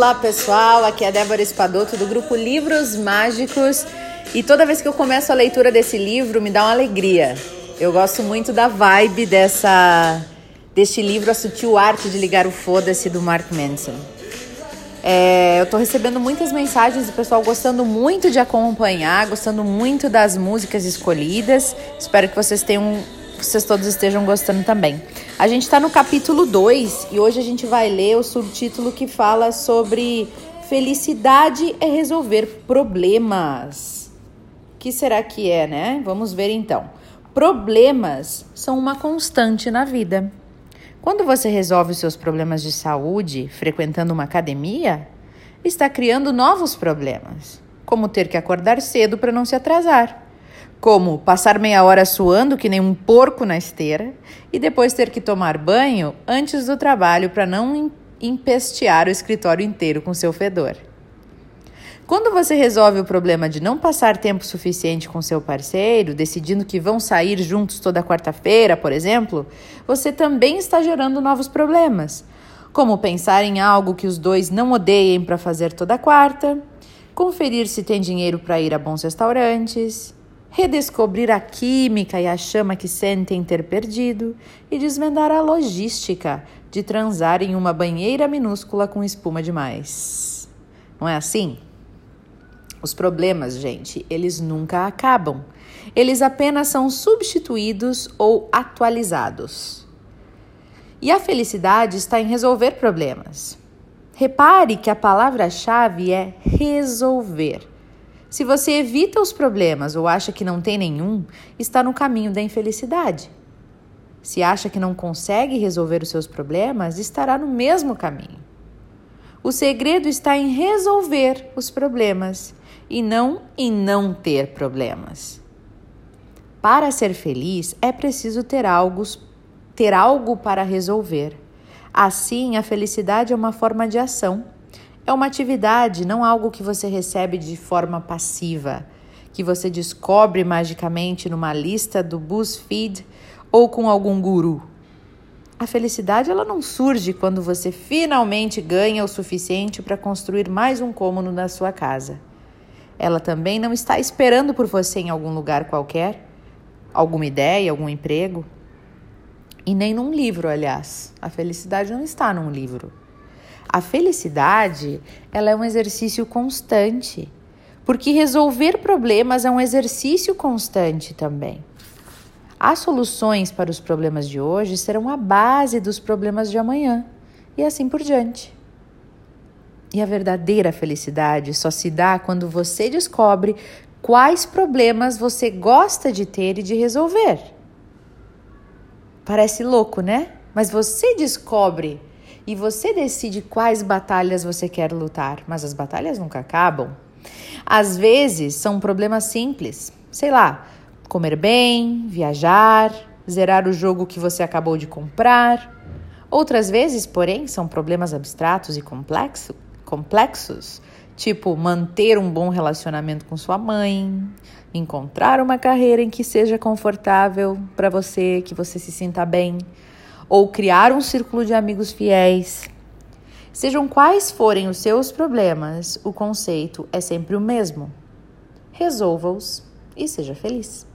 Olá pessoal, aqui é a Débora Espadoto do grupo Livros Mágicos e toda vez que eu começo a leitura desse livro me dá uma alegria. Eu gosto muito da vibe dessa deste livro A Sutil Arte de Ligar o Foda-se do Mark Manson. É, eu tô recebendo muitas mensagens do pessoal gostando muito de acompanhar, gostando muito das músicas escolhidas. Espero que vocês tenham vocês todos estejam gostando também. A gente está no capítulo 2 e hoje a gente vai ler o subtítulo que fala sobre felicidade é resolver problemas. Que será que é, né? Vamos ver então. Problemas são uma constante na vida. Quando você resolve os seus problemas de saúde frequentando uma academia, está criando novos problemas, como ter que acordar cedo para não se atrasar como passar meia hora suando que nem um porco na esteira e depois ter que tomar banho antes do trabalho para não empestear o escritório inteiro com seu fedor. Quando você resolve o problema de não passar tempo suficiente com seu parceiro, decidindo que vão sair juntos toda quarta-feira, por exemplo, você também está gerando novos problemas, como pensar em algo que os dois não odeiem para fazer toda quarta, conferir se tem dinheiro para ir a bons restaurantes, redescobrir a química e a chama que sentem ter perdido e desvendar a logística de transar em uma banheira minúscula com espuma demais. Não é assim? Os problemas, gente, eles nunca acabam. Eles apenas são substituídos ou atualizados. E a felicidade está em resolver problemas. Repare que a palavra-chave é resolver. Se você evita os problemas ou acha que não tem nenhum, está no caminho da infelicidade. Se acha que não consegue resolver os seus problemas, estará no mesmo caminho. O segredo está em resolver os problemas e não em não ter problemas. Para ser feliz, é preciso ter algo, ter algo para resolver. Assim, a felicidade é uma forma de ação é uma atividade, não algo que você recebe de forma passiva, que você descobre magicamente numa lista do BuzzFeed ou com algum guru. A felicidade ela não surge quando você finalmente ganha o suficiente para construir mais um cômodo na sua casa. Ela também não está esperando por você em algum lugar qualquer, alguma ideia, algum emprego. E nem num livro, aliás. A felicidade não está num livro. A felicidade, ela é um exercício constante, porque resolver problemas é um exercício constante também. As soluções para os problemas de hoje serão a base dos problemas de amanhã e assim por diante. E a verdadeira felicidade só se dá quando você descobre quais problemas você gosta de ter e de resolver. Parece louco, né? Mas você descobre e você decide quais batalhas você quer lutar, mas as batalhas nunca acabam. Às vezes são problemas simples, sei lá, comer bem, viajar, zerar o jogo que você acabou de comprar. Outras vezes, porém, são problemas abstratos e complexo, complexos, tipo manter um bom relacionamento com sua mãe, encontrar uma carreira em que seja confortável para você, que você se sinta bem ou criar um círculo de amigos fiéis. Sejam quais forem os seus problemas, o conceito é sempre o mesmo. Resolva-os e seja feliz.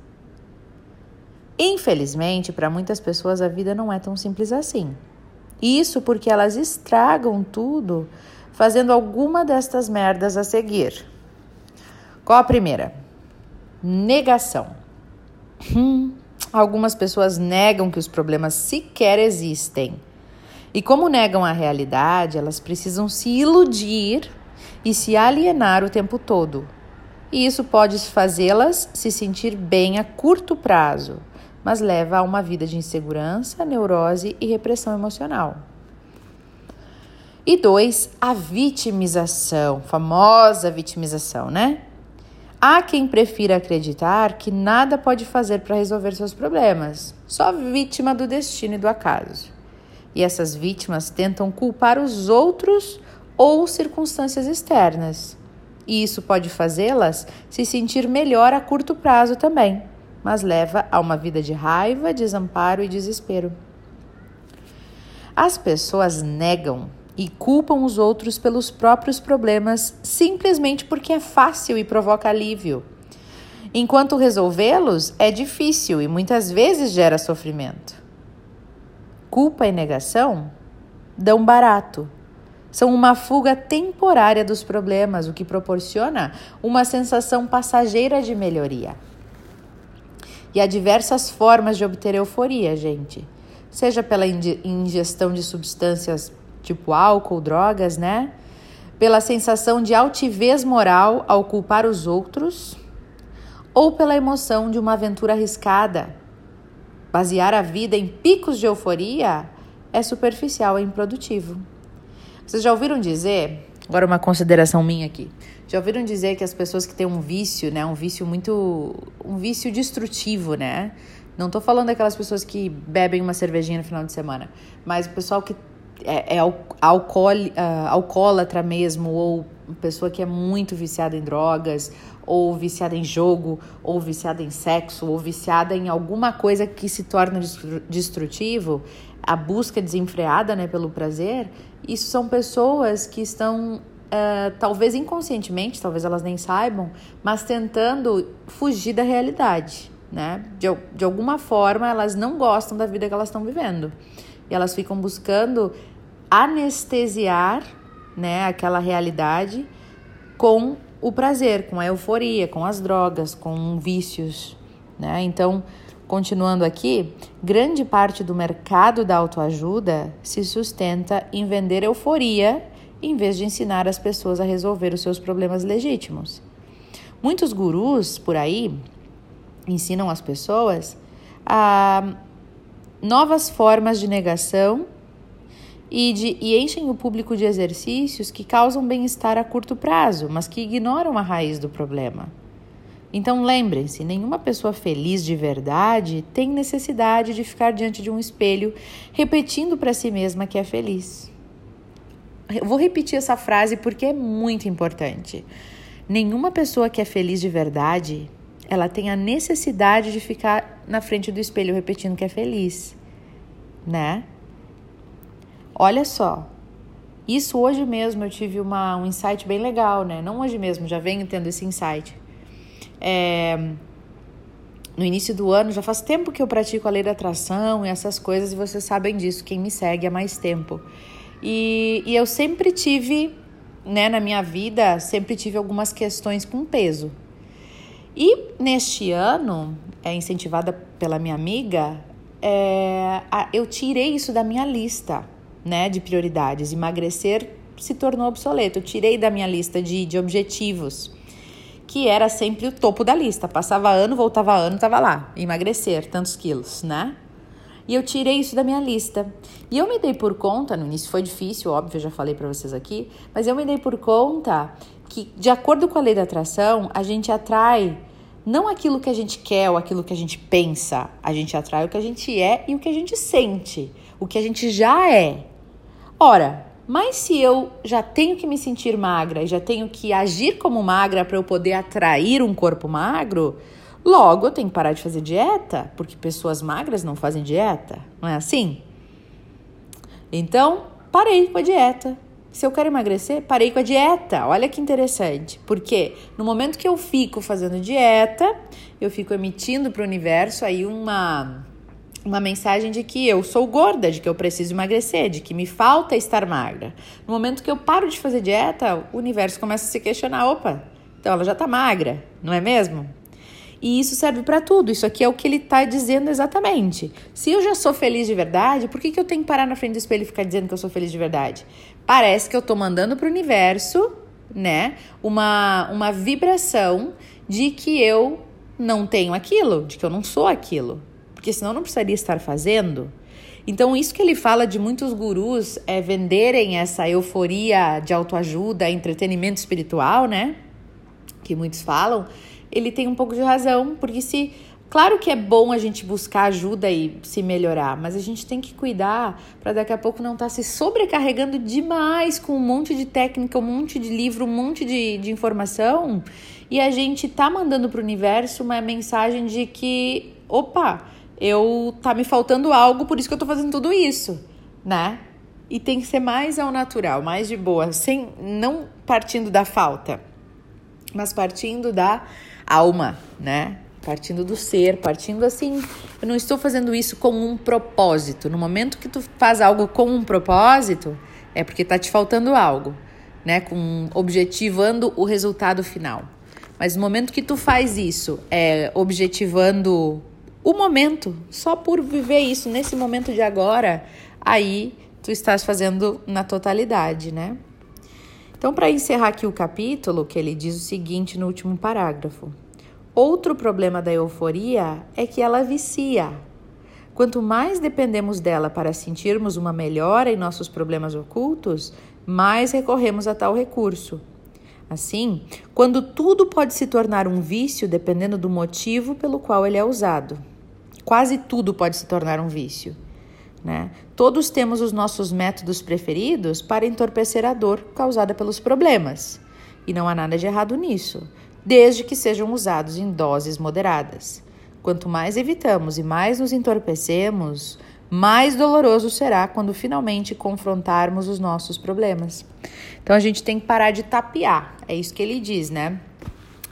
Infelizmente, para muitas pessoas a vida não é tão simples assim. Isso porque elas estragam tudo fazendo alguma destas merdas a seguir. Qual a primeira? Negação. Hum, Algumas pessoas negam que os problemas sequer existem. E como negam a realidade, elas precisam se iludir e se alienar o tempo todo. E isso pode fazê-las se sentir bem a curto prazo, mas leva a uma vida de insegurança, neurose e repressão emocional. E dois, a vitimização, famosa vitimização, né? Há quem prefira acreditar que nada pode fazer para resolver seus problemas, só vítima do destino e do acaso. E essas vítimas tentam culpar os outros ou circunstâncias externas. E isso pode fazê-las se sentir melhor a curto prazo também, mas leva a uma vida de raiva, desamparo e desespero. As pessoas negam e culpam os outros pelos próprios problemas simplesmente porque é fácil e provoca alívio. Enquanto resolvê-los é difícil e muitas vezes gera sofrimento. Culpa e negação dão barato. São uma fuga temporária dos problemas, o que proporciona uma sensação passageira de melhoria. E há diversas formas de obter euforia, gente. Seja pela ingestão de substâncias tipo álcool, drogas, né? Pela sensação de altivez moral ao culpar os outros, ou pela emoção de uma aventura arriscada. Basear a vida em picos de euforia é superficial e improdutivo. Vocês já ouviram dizer, agora uma consideração minha aqui, já ouviram dizer que as pessoas que têm um vício, né, um vício muito, um vício destrutivo, né? Não tô falando daquelas pessoas que bebem uma cervejinha no final de semana, mas o pessoal que é, é alcool, uh, alcoólatra mesmo, ou pessoa que é muito viciada em drogas, ou viciada em jogo, ou viciada em sexo, ou viciada em alguma coisa que se torna destrutivo, a busca desenfreada né, pelo prazer, isso são pessoas que estão, uh, talvez inconscientemente, talvez elas nem saibam, mas tentando fugir da realidade. Né? De, de alguma forma, elas não gostam da vida que elas estão vivendo. E elas ficam buscando anestesiar né, aquela realidade com o prazer, com a euforia, com as drogas, com vícios. Né? Então, continuando aqui, grande parte do mercado da autoajuda se sustenta em vender euforia em vez de ensinar as pessoas a resolver os seus problemas legítimos. Muitos gurus por aí ensinam as pessoas a novas formas de negação e, de, e enchem o público de exercícios que causam bem-estar a curto prazo, mas que ignoram a raiz do problema. Então lembrem-se: nenhuma pessoa feliz de verdade tem necessidade de ficar diante de um espelho repetindo para si mesma que é feliz. Eu vou repetir essa frase porque é muito importante. Nenhuma pessoa que é feliz de verdade, ela tem a necessidade de ficar na frente do espelho repetindo que é feliz, né? Olha só, isso hoje mesmo eu tive uma, um insight bem legal, né? Não hoje mesmo, já venho tendo esse insight. É, no início do ano, já faz tempo que eu pratico a lei da atração e essas coisas, e vocês sabem disso, quem me segue há mais tempo. E, e eu sempre tive, né, na minha vida, sempre tive algumas questões com peso. E neste ano, é, incentivada pela minha amiga, é, eu tirei isso da minha lista né, de prioridades. Emagrecer se tornou obsoleto. Eu tirei da minha lista de, de objetivos, que era sempre o topo da lista. Passava ano, voltava ano, estava lá. Emagrecer tantos quilos, né? E eu tirei isso da minha lista. E eu me dei por conta, no início foi difícil, óbvio, eu já falei para vocês aqui, mas eu me dei por conta que, de acordo com a lei da atração, a gente atrai não aquilo que a gente quer ou aquilo que a gente pensa, a gente atrai o que a gente é e o que a gente sente, o que a gente já é. Ora, mas se eu já tenho que me sentir magra e já tenho que agir como magra para eu poder atrair um corpo magro, logo eu tenho que parar de fazer dieta, porque pessoas magras não fazem dieta, não é assim? Então, parei com a dieta. Se eu quero emagrecer, parei com a dieta. Olha que interessante. Porque no momento que eu fico fazendo dieta, eu fico emitindo para o universo aí uma uma mensagem de que eu sou gorda, de que eu preciso emagrecer, de que me falta estar magra. No momento que eu paro de fazer dieta, o universo começa a se questionar: opa, então ela já está magra, não é mesmo? E isso serve para tudo. Isso aqui é o que ele está dizendo exatamente. Se eu já sou feliz de verdade, por que, que eu tenho que parar na frente do espelho e ficar dizendo que eu sou feliz de verdade? Parece que eu estou mandando para o universo, né, uma, uma vibração de que eu não tenho aquilo, de que eu não sou aquilo porque senão não precisaria estar fazendo. Então, isso que ele fala de muitos gurus é venderem essa euforia de autoajuda, entretenimento espiritual, né? Que muitos falam, ele tem um pouco de razão, porque se. Claro que é bom a gente buscar ajuda e se melhorar, mas a gente tem que cuidar para daqui a pouco não estar tá se sobrecarregando demais com um monte de técnica, um monte de livro, um monte de, de informação e a gente tá mandando para o universo uma mensagem de que, opa, eu tá me faltando algo, por isso que eu tô fazendo tudo isso, né? e tem que ser mais ao natural, mais de boa, sem não partindo da falta, mas partindo da alma, né? Partindo do ser, partindo assim, eu não estou fazendo isso com um propósito. No momento que tu faz algo com um propósito, é porque tá te faltando algo, né? Com objetivando o resultado final. Mas no momento que tu faz isso, é objetivando o momento, só por viver isso nesse momento de agora, aí tu estás fazendo na totalidade, né? Então, para encerrar aqui o capítulo, que ele diz o seguinte no último parágrafo: Outro problema da euforia é que ela vicia. Quanto mais dependemos dela para sentirmos uma melhora em nossos problemas ocultos, mais recorremos a tal recurso. Assim, quando tudo pode se tornar um vício dependendo do motivo pelo qual ele é usado. Quase tudo pode se tornar um vício. Né? Todos temos os nossos métodos preferidos para entorpecer a dor causada pelos problemas. E não há nada de errado nisso, desde que sejam usados em doses moderadas. Quanto mais evitamos e mais nos entorpecemos, mais doloroso será quando finalmente confrontarmos os nossos problemas. Então a gente tem que parar de tapear, é isso que ele diz, né?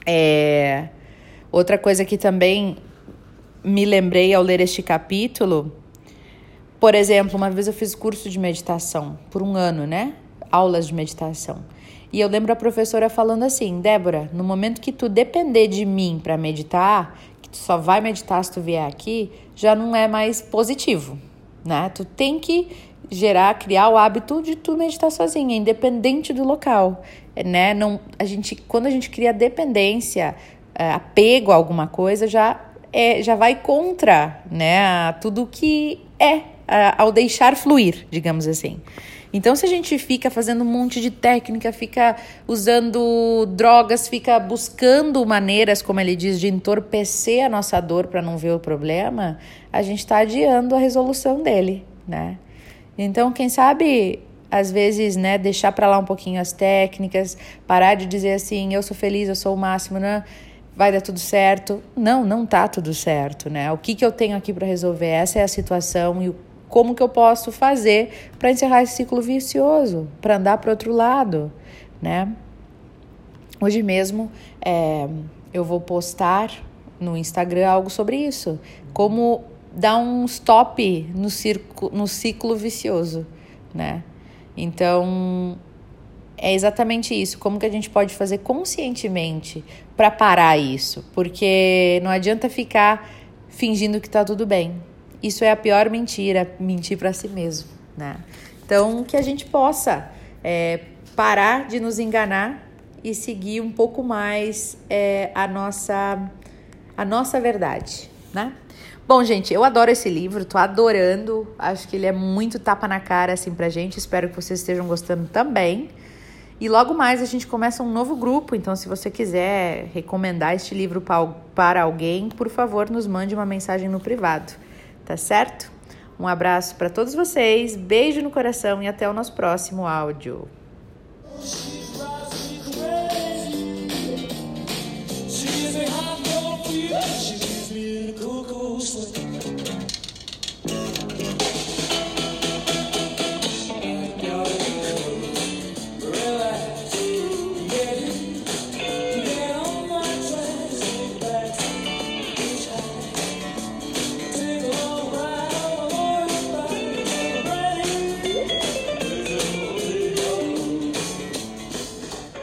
É... Outra coisa que também me lembrei ao ler este capítulo, por exemplo, uma vez eu fiz curso de meditação por um ano, né? Aulas de meditação. E eu lembro a professora falando assim: Débora, no momento que tu depender de mim para meditar, que tu só vai meditar se tu vier aqui, já não é mais positivo, né? Tu tem que gerar, criar o hábito de tu meditar sozinha, independente do local, né? Não, a gente, quando a gente cria dependência, é, apego a alguma coisa, já é, já vai contra, né? Tudo que é ao deixar fluir, digamos assim. Então, se a gente fica fazendo um monte de técnica, fica usando drogas, fica buscando maneiras, como ele diz, de entorpecer a nossa dor para não ver o problema, a gente está adiando a resolução dele, né? Então, quem sabe, às vezes, né, deixar para lá um pouquinho as técnicas, parar de dizer assim, eu sou feliz, eu sou o máximo, né? vai dar tudo certo. Não, não tá tudo certo, né? O que, que eu tenho aqui para resolver? Essa é a situação e o como que eu posso fazer para encerrar esse ciclo vicioso, para andar para outro lado, né? Hoje mesmo é, eu vou postar no Instagram algo sobre isso, como dar um stop no, circo, no ciclo vicioso, né? Então é exatamente isso. Como que a gente pode fazer conscientemente para parar isso? Porque não adianta ficar fingindo que está tudo bem. Isso é a pior mentira, mentir para si mesmo, né? Então, que a gente possa é, parar de nos enganar e seguir um pouco mais é, a nossa a nossa verdade, né? Bom, gente, eu adoro esse livro, tô adorando. Acho que ele é muito tapa na cara assim pra gente. Espero que vocês estejam gostando também. E logo mais a gente começa um novo grupo, então se você quiser recomendar este livro para alguém, por favor, nos mande uma mensagem no privado tá certo? Um abraço para todos vocês, beijo no coração e até o nosso próximo áudio. She's